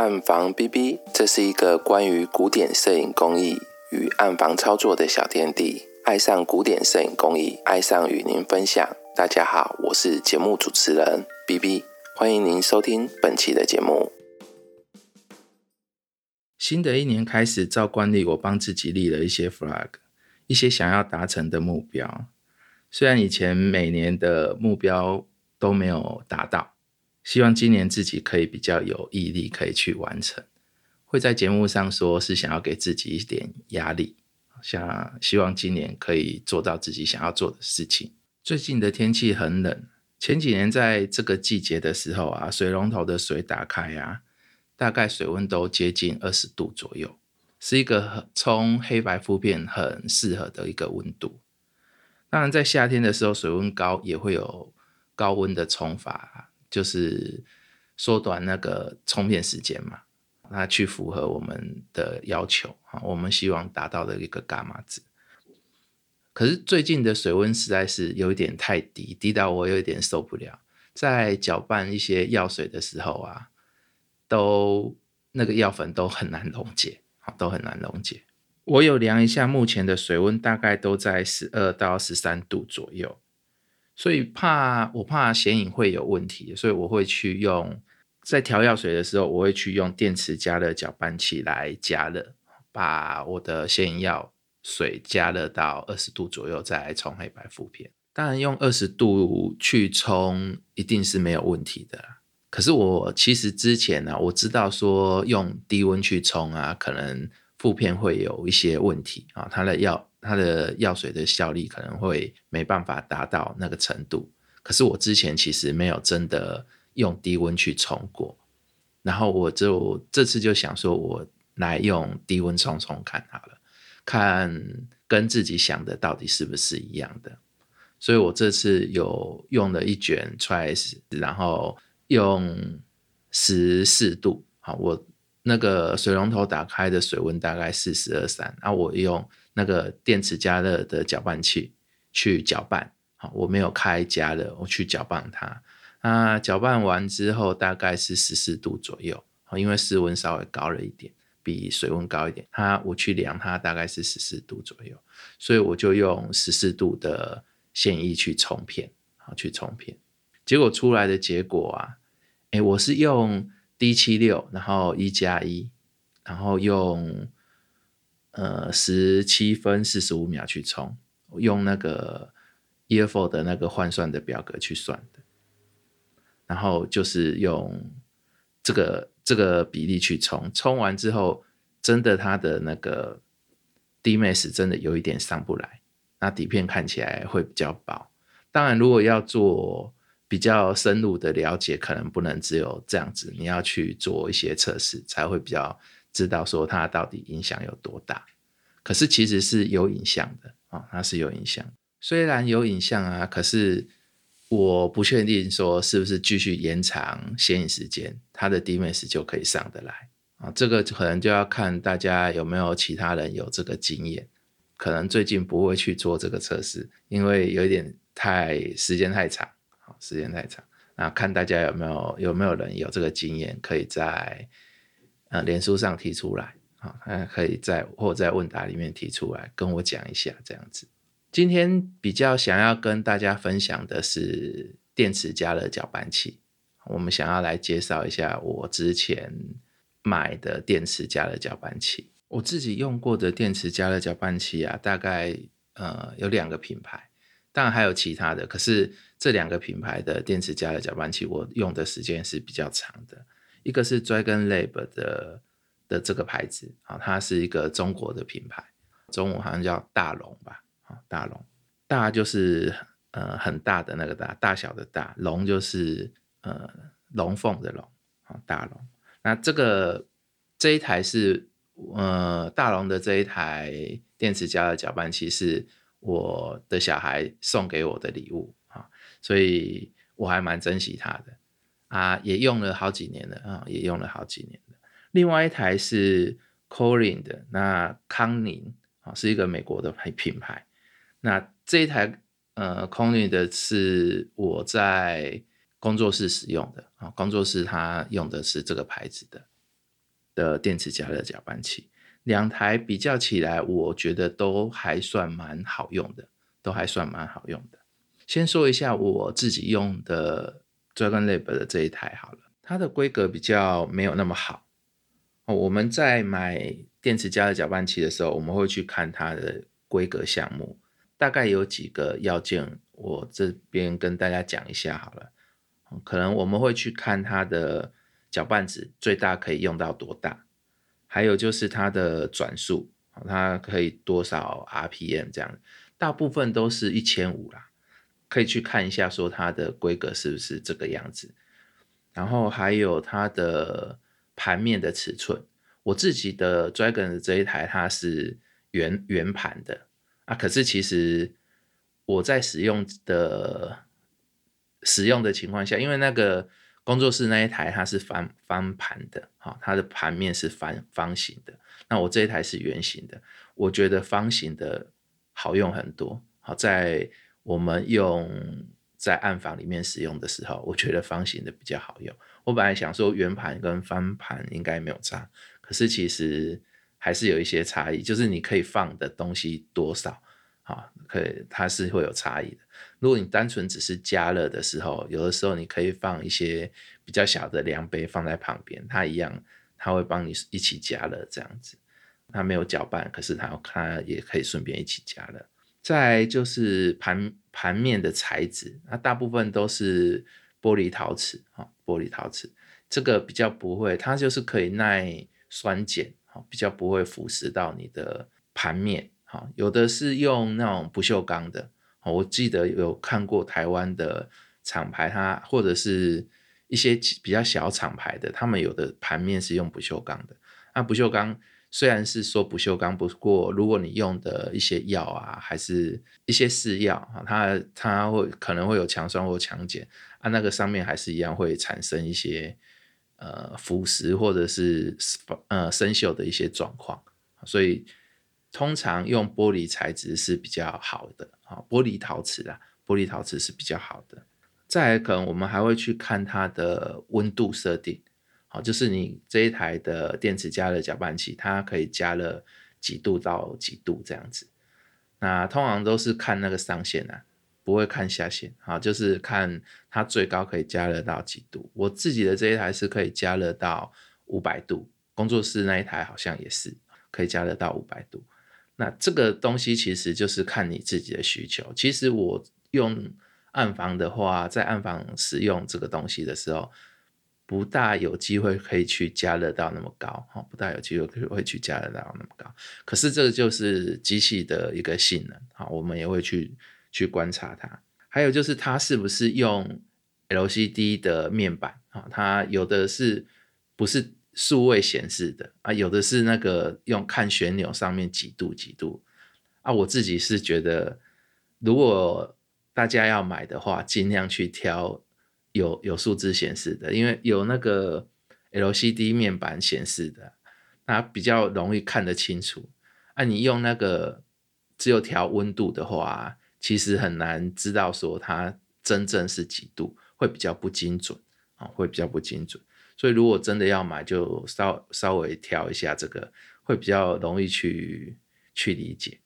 暗房 B B，这是一个关于古典摄影工艺与暗房操作的小天地。爱上古典摄影工艺，爱上与您分享。大家好，我是节目主持人 B B，欢迎您收听本期的节目。新的一年开始，照惯例，我帮自己立了一些 flag，一些想要达成的目标。虽然以前每年的目标都没有达到。希望今年自己可以比较有毅力，可以去完成。会在节目上说是想要给自己一点压力，想希望今年可以做到自己想要做的事情。最近的天气很冷，前几年在这个季节的时候啊，水龙头的水打开啊，大概水温都接近二十度左右，是一个冲黑白肤片很适合的一个温度。当然，在夏天的时候，水温高也会有高温的冲法。就是缩短那个充片时间嘛，那去符合我们的要求啊，我们希望达到的一个伽马值。可是最近的水温实在是有一点太低，低到我有一点受不了。在搅拌一些药水的时候啊，都那个药粉都很难溶解，都很难溶解。我有量一下，目前的水温大概都在十二到十三度左右。所以怕我怕显影会有问题，所以我会去用在调药水的时候，我会去用电池加热搅拌器来加热，把我的显影药水加热到二十度左右，再来冲黑白负片。当然用二十度去冲一定是没有问题的。可是我其实之前呢，我知道说用低温去冲啊，可能负片会有一些问题啊，它的药。它的药水的效力可能会没办法达到那个程度，可是我之前其实没有真的用低温去冲过，然后我就这次就想说，我来用低温冲冲看好了，看跟自己想的到底是不是一样的，所以我这次有用了一卷 twice，然后用十四度，好，我那个水龙头打开的水温大概四十二三，然后我用。那个电池加热的搅拌器去搅拌，好，我没有开加热，我去搅拌它。啊，搅拌完之后大概是十四度左右，好，因为室温稍微高了一点，比水温高一点。它我去量它大概是十四度左右，所以我就用十四度的线液去冲片，好，去冲片。结果出来的结果啊，哎，我是用 D 七六，然后一加一，然后用。呃，十七分四十五秒去冲，用那个 EFO 的那个换算的表格去算的，然后就是用这个这个比例去冲，冲完之后，真的它的那个 DMS 真的有一点上不来，那底片看起来会比较薄。当然，如果要做比较深入的了解，可能不能只有这样子，你要去做一些测试才会比较。知道说它到底影响有多大，可是其实是有影响的啊，它是有影响。虽然有影响啊，可是我不确定说是不是继续延长显影时间，它的 DMS 就可以上得来啊。这个可能就要看大家有没有其他人有这个经验。可能最近不会去做这个测试，因为有一点太时间太长，好时间太长。那看大家有没有有没有人有这个经验，可以在。呃，脸书上提出来，啊，可以在或在问答里面提出来，跟我讲一下这样子。今天比较想要跟大家分享的是电池加热搅拌器，我们想要来介绍一下我之前买的电池加热搅拌器。我自己用过的电池加热搅拌器啊，大概呃有两个品牌，当然还有其他的，可是这两个品牌的电池加热搅拌器，我用的时间是比较长的。一个是 Dragon Lab 的的这个牌子啊，它是一个中国的品牌，中文好像叫大龙吧，啊，大龙，大就是呃很大的那个大，大小的大，龙就是呃龙凤的龙，啊，大龙。那这个这一台是呃大龙的这一台电池加热搅拌器是我的小孩送给我的礼物啊，所以我还蛮珍惜它的。啊，也用了好几年了啊，也用了好几年了。另外一台是 Corin 的，那康宁啊，是一个美国的牌品牌。那这一台呃 Corin 的是我在工作室使用的啊，工作室它用的是这个牌子的。的电池加热搅拌器。两台比较起来，我觉得都还算蛮好用的，都还算蛮好用的。先说一下我自己用的 Dragon Lab 的这一台好了，它的规格比较没有那么好。哦，我们在买电池加热搅拌器的时候，我们会去看它的规格项目，大概有几个要件，我这边跟大家讲一下好了。可能我们会去看它的搅拌值最大可以用到多大。还有就是它的转速，它可以多少 RPM 这样，大部分都是一千五啦，可以去看一下说它的规格是不是这个样子。然后还有它的盘面的尺寸，我自己的 Dragon 这一台它是圆圆盘的啊，可是其实我在使用的使用的情况下，因为那个。工作室那一台它是翻翻盘的，哈，它的盘面是方方形的。那我这一台是圆形的，我觉得方形的好用很多。好，在我们用在暗房里面使用的时候，我觉得方形的比较好用。我本来想说圆盘跟翻盘应该没有差，可是其实还是有一些差异，就是你可以放的东西多少，啊，可以它是会有差异的。如果你单纯只是加热的时候，有的时候你可以放一些比较小的量杯放在旁边，它一样，它会帮你一起加热这样子。它没有搅拌，可是它它也可以顺便一起加热。再就是盘盘面的材质，那大部分都是玻璃陶瓷啊，玻璃陶瓷这个比较不会，它就是可以耐酸碱，哈，比较不会腐蚀到你的盘面，哈。有的是用那种不锈钢的。我记得有看过台湾的厂牌，它或者是一些比较小厂牌的，他们有的盘面是用不锈钢的。那不锈钢虽然是说不锈钢，不过如果你用的一些药啊，还是一些试药啊，它它会可能会有强酸或强碱啊，那个上面还是一样会产生一些呃腐蚀或者是呃生锈的一些状况，所以。通常用玻璃材质是比较好的，啊，玻璃陶瓷啊，玻璃陶瓷是比较好的。再可能我们还会去看它的温度设定，好，就是你这一台的电池加热搅拌器，它可以加热几度到几度这样子。那通常都是看那个上限啊，不会看下限，好，就是看它最高可以加热到几度。我自己的这一台是可以加热到五百度，工作室那一台好像也是可以加热到五百度。那这个东西其实就是看你自己的需求。其实我用暗房的话，在暗房使用这个东西的时候，不大有机会可以去加热到那么高，哈，不大有机会会去加热到那么高。可是这个就是机器的一个性能，哈，我们也会去去观察它。还有就是它是不是用 LCD 的面板，啊，它有的是不是？数位显示的啊，有的是那个用看旋钮上面几度几度啊。我自己是觉得，如果大家要买的话，尽量去挑有有数字显示的，因为有那个 LCD 面板显示的，那比较容易看得清楚。啊，你用那个只有调温度的话，其实很难知道说它真正是几度，会比较不精准啊，会比较不精准。所以，如果真的要买，就稍稍微调一下这个，会比较容易去去理解，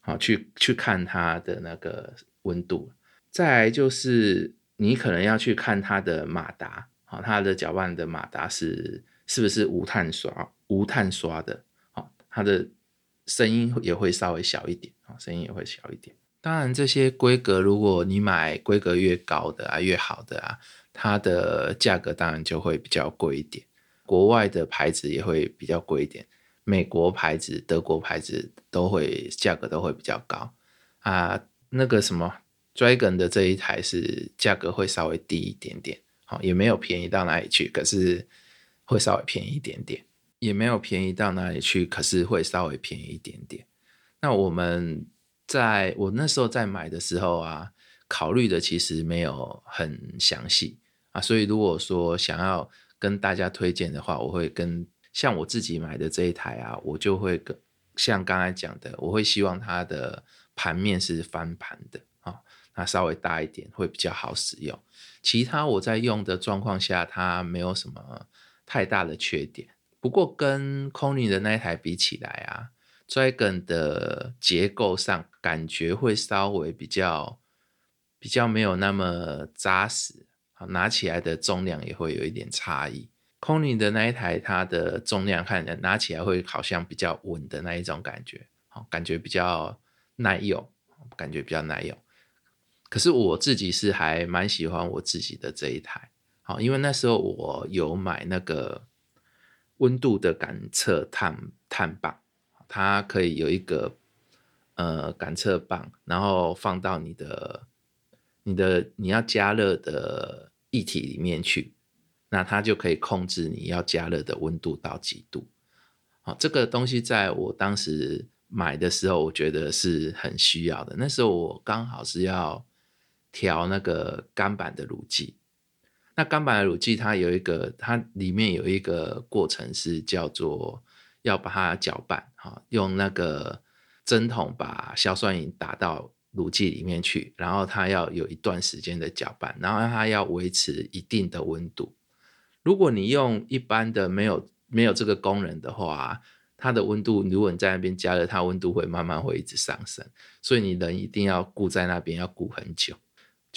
好，去去看它的那个温度。再来就是你可能要去看它的马达，好，它的搅拌的马达是是不是无碳刷无碳刷的，好，它的声音也会稍微小一点，啊，声音也会小一点。当然，这些规格，如果你买规格越高的啊，越好的啊。它的价格当然就会比较贵一点，国外的牌子也会比较贵一点，美国牌子、德国牌子都会价格都会比较高啊。那个什么 Dragon 的这一台是价格会稍微低一点点，好，也没有便宜到哪里去，可是会稍微便宜一点点，也没有便宜到哪里去，可是会稍微便宜一点点。那我们在我那时候在买的时候啊，考虑的其实没有很详细啊。所以，如果说想要跟大家推荐的话，我会跟像我自己买的这一台啊，我就会跟像刚才讲的，我会希望它的盘面是翻盘的啊，它稍微大一点会比较好使用。其他我在用的状况下，它没有什么太大的缺点。不过跟 c o n y 的那一台比起来啊，Dragon 的结构上感觉会稍微比较比较没有那么扎实，好拿起来的重量也会有一点差异。c o n y 的那一台它的重量看起来拿起来会好像比较稳的那一种感觉，好感觉比较耐用，感觉比较耐用。可是我自己是还蛮喜欢我自己的这一台，好，因为那时候我有买那个温度的感测碳碳棒，它可以有一个呃感测棒，然后放到你的你的你要加热的液体里面去，那它就可以控制你要加热的温度到几度。好，这个东西在我当时买的时候，我觉得是很需要的。那时候我刚好是要。调那个钢板的乳剂，那钢板的乳剂它有一个，它里面有一个过程是叫做要把它搅拌，哈，用那个针筒把硝酸银打到乳剂里面去，然后它要有一段时间的搅拌，然后它要维持一定的温度。如果你用一般的没有没有这个功能的话，它的温度如果你在那边加热，它温度会慢慢会一直上升，所以你人一定要顾在那边，要顾很久。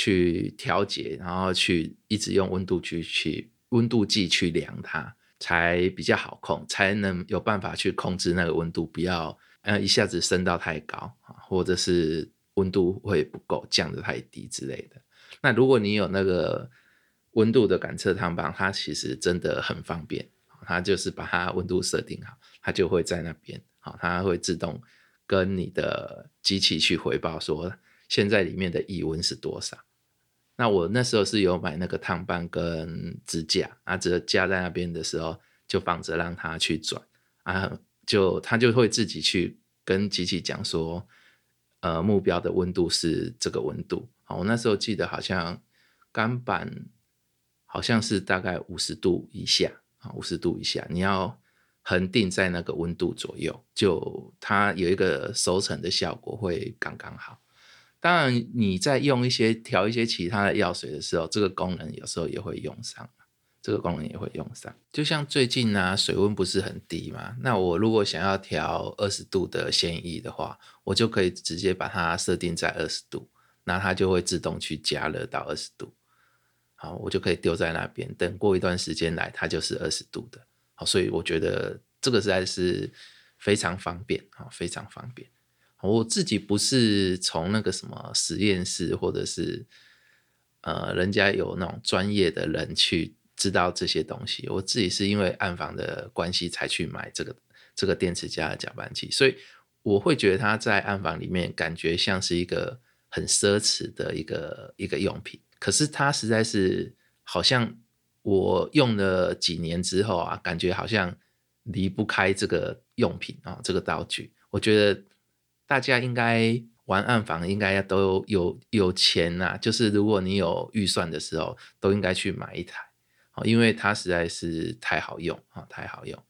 去调节，然后去一直用温度去去温度计去量它，才比较好控，才能有办法去控制那个温度，不要呃一下子升到太高啊，或者是温度会不够降得太低之类的。那如果你有那个温度的感测汤棒，它其实真的很方便，它就是把它温度设定好，它就会在那边，好，它会自动跟你的机器去回报说。现在里面的异温是多少？那我那时候是有买那个烫棒跟支架啊，只架在那边的时候就放着让它去转啊，就它就会自己去跟机器讲说，呃，目标的温度是这个温度。好，我那时候记得好像钢板好像是大概五十度以下啊，五十度以下，你要恒定在那个温度左右，就它有一个熟成的效果会刚刚好。当然，你在用一些调一些其他的药水的时候，这个功能有时候也会用上，这个功能也会用上。就像最近呢，水温不是很低嘛，那我如果想要调二十度的鲜液的话，我就可以直接把它设定在二十度，那它就会自动去加热到二十度。好，我就可以丢在那边，等过一段时间来，它就是二十度的。好，所以我觉得这个实在是非常方便，啊，非常方便。我自己不是从那个什么实验室，或者是呃，人家有那种专业的人去知道这些东西。我自己是因为暗房的关系才去买这个这个电池加的搅拌器，所以我会觉得它在暗房里面感觉像是一个很奢侈的一个一个用品。可是它实在是好像我用了几年之后啊，感觉好像离不开这个用品啊，这个道具。我觉得。大家应该玩暗房，应该都有有钱呐。就是如果你有预算的时候，都应该去买一台，哦，因为它实在是太好用啊，太好用。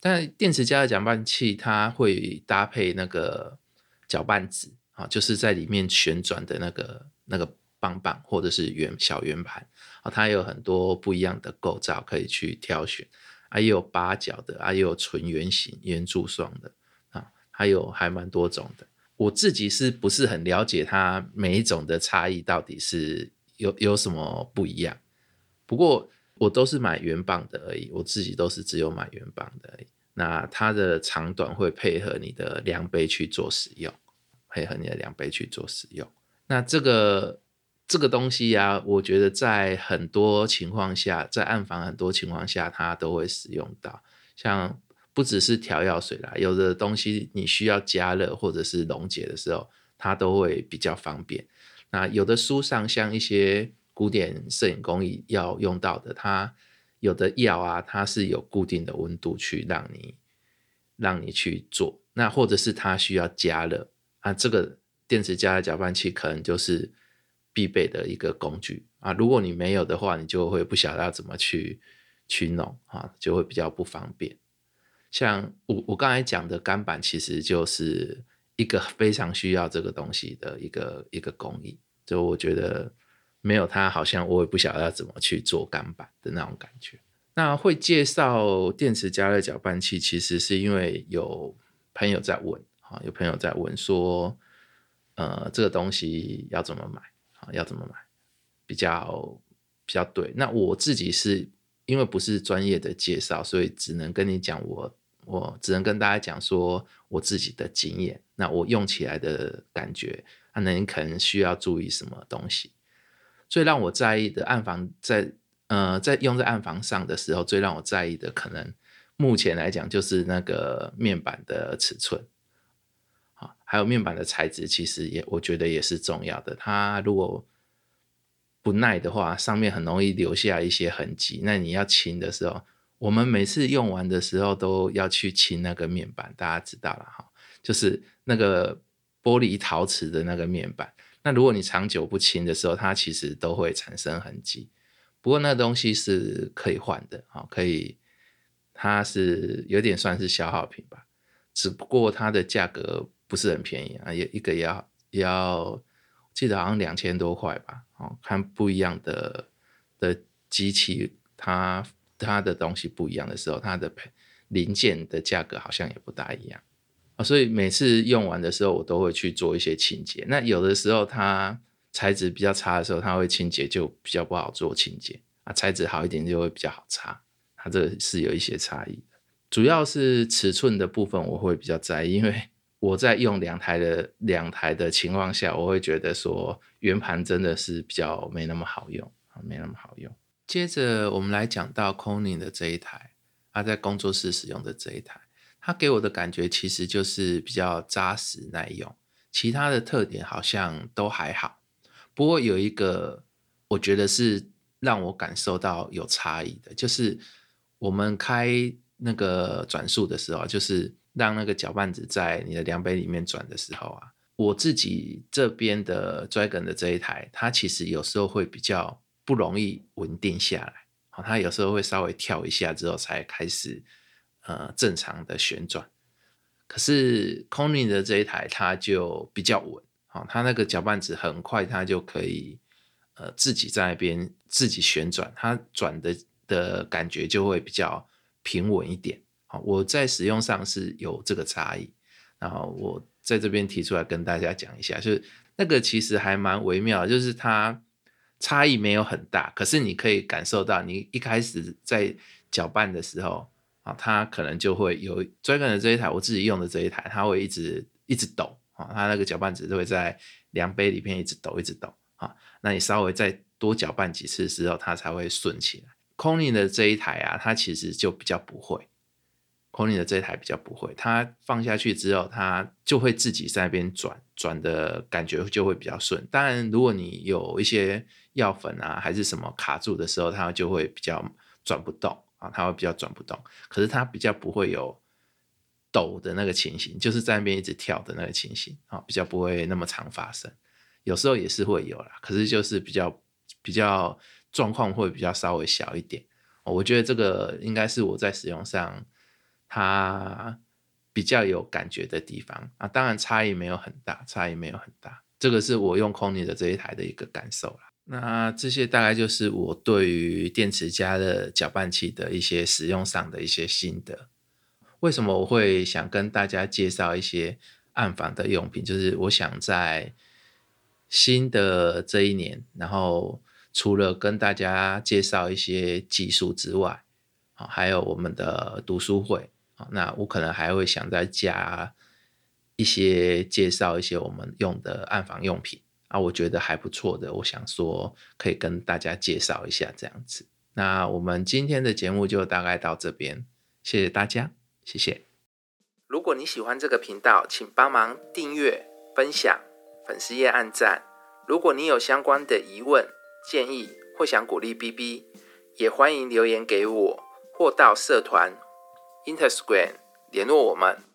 但电池加热搅拌器，它会搭配那个搅拌纸啊，就是在里面旋转的那个那个棒棒或者是圆小圆盘啊，它有很多不一样的构造可以去挑选啊，也有八角的啊，也有纯圆形圆柱状的。还有还蛮多种的，我自己是不是很了解它每一种的差异到底是有有什么不一样？不过我都是买原棒的而已，我自己都是只有买原棒的而已。那它的长短会配合你的量杯去做使用，配合你的量杯去做使用。那这个这个东西呀，我觉得在很多情况下，在暗房很多情况下，它都会使用到，像。不只是调药水啦，有的东西你需要加热或者是溶解的时候，它都会比较方便。那有的书上像一些古典摄影工艺要用到的，它有的药啊，它是有固定的温度去让你让你去做。那或者是它需要加热啊，这个电池加热搅拌器可能就是必备的一个工具啊。如果你没有的话，你就会不晓得要怎么去去弄啊，就会比较不方便。像我我刚才讲的钢板，其实就是一个非常需要这个东西的一个一个工艺。就我觉得没有它，好像我也不晓得要怎么去做钢板的那种感觉。那会介绍电池加热搅拌器，其实是因为有朋友在问啊，有朋友在问说，呃，这个东西要怎么买啊？要怎么买比较比较对？那我自己是因为不是专业的介绍，所以只能跟你讲我。我只能跟大家讲说我自己的经验，那我用起来的感觉，那你可能需要注意什么东西？最让我在意的暗房在呃在用在暗房上的时候，最让我在意的可能目前来讲就是那个面板的尺寸，好，还有面板的材质，其实也我觉得也是重要的。它如果不耐的话，上面很容易留下一些痕迹，那你要清的时候。我们每次用完的时候都要去清那个面板，大家知道了哈，就是那个玻璃陶瓷的那个面板。那如果你长久不清的时候，它其实都会产生痕迹。不过那东西是可以换的，哈，可以，它是有点算是消耗品吧。只不过它的价格不是很便宜啊，也一个要要记得好像两千多块吧。哦，看不一样的的机器，它。它的东西不一样的时候，它的零件的价格好像也不大一样啊，所以每次用完的时候，我都会去做一些清洁。那有的时候它材质比较差的时候，它会清洁就比较不好做清洁啊，材质好一点就会比较好擦。它这是有一些差异的，主要是尺寸的部分我会比较在意，因为我在用两台的两台的情况下，我会觉得说圆盘真的是比较没那么好用啊，没那么好用。接着我们来讲到 CONE 的这一台，他在工作室使用的这一台，它给我的感觉其实就是比较扎实耐用，其他的特点好像都还好。不过有一个我觉得是让我感受到有差异的，就是我们开那个转速的时候，就是让那个搅拌子在你的量杯里面转的时候啊，我自己这边的 Dragon 的这一台，它其实有时候会比较。不容易稳定下来，好，它有时候会稍微跳一下之后才开始呃正常的旋转。可是 c o n i n 的这一台它就比较稳，好，它那个搅拌子很快它就可以呃自己在那边自己旋转，它转的的感觉就会比较平稳一点。好，我在使用上是有这个差异，然后我在这边提出来跟大家讲一下，就是那个其实还蛮微妙，就是它。差异没有很大，可是你可以感受到，你一开始在搅拌的时候啊，它可能就会有 Dragon 的这一台，我自己用的这一台，它会一直一直抖啊，它那个搅拌子都会在量杯里面一直抖，一直抖啊。那你稍微再多搅拌几次之后，它才会顺起来。c o n i n 的这一台啊，它其实就比较不会。c o n i n 的这一台比较不会，它放下去之后，它就会自己在那边转，转的感觉就会比较顺。当然，如果你有一些药粉啊，还是什么卡住的时候，它就会比较转不动啊，它会比较转不动。可是它比较不会有抖的那个情形，就是在那边一直跳的那个情形啊，比较不会那么常发生。有时候也是会有啦，可是就是比较比较状况会比较稍微小一点。我觉得这个应该是我在使用上。它比较有感觉的地方啊，当然差异没有很大，差异没有很大。这个是我用 c o n y 的这一台的一个感受了。那这些大概就是我对于电池加的搅拌器的一些使用上的一些心得。为什么我会想跟大家介绍一些暗房的用品？就是我想在新的这一年，然后除了跟大家介绍一些技术之外，啊，还有我们的读书会啊。那我可能还会想再加一些介绍一些我们用的暗房用品啊，我觉得还不错的，我想说可以跟大家介绍一下这样子。那我们今天的节目就大概到这边，谢谢大家，谢谢。如果你喜欢这个频道，请帮忙订阅、分享、粉丝页按赞。如果你有相关的疑问、建议或想鼓励 B B，也欢迎留言给我或到社团。Instagram 联络我们。